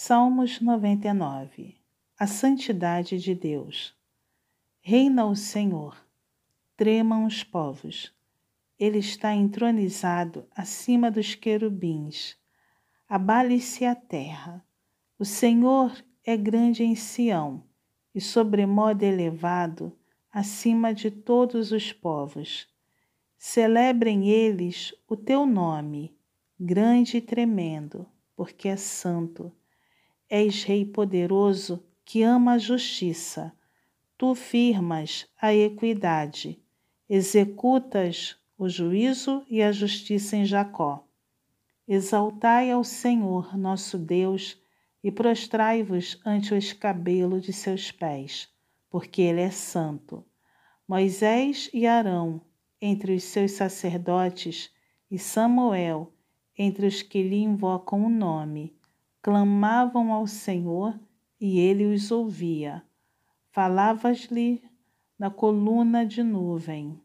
Salmos 99 A santidade de Deus. Reina o Senhor, tremam os povos. Ele está entronizado acima dos querubins. Abale-se a terra. O Senhor é grande em Sião e sobremodo elevado acima de todos os povos. Celebrem eles o teu nome, grande e tremendo, porque é santo És Rei poderoso que ama a justiça. Tu firmas a equidade, executas o juízo e a justiça em Jacó. Exaltai ao Senhor nosso Deus e prostrai-vos ante o escabelo de seus pés, porque ele é santo. Moisés e Arão, entre os seus sacerdotes, e Samuel, entre os que lhe invocam o nome, clamavam ao Senhor e ele os ouvia. Falavas-lhe na coluna de nuvem.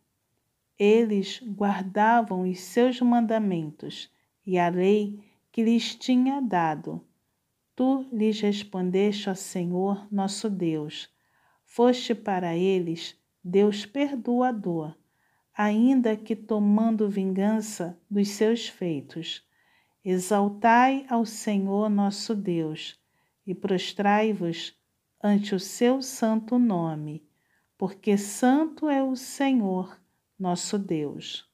Eles guardavam os seus mandamentos e a lei que lhes tinha dado. Tu lhes respondeste, ó Senhor, nosso Deus. Foste para eles Deus perdoador, ainda que tomando vingança dos seus feitos Exaltai ao Senhor nosso Deus e prostrai-vos ante o seu santo nome, porque santo é o Senhor nosso Deus.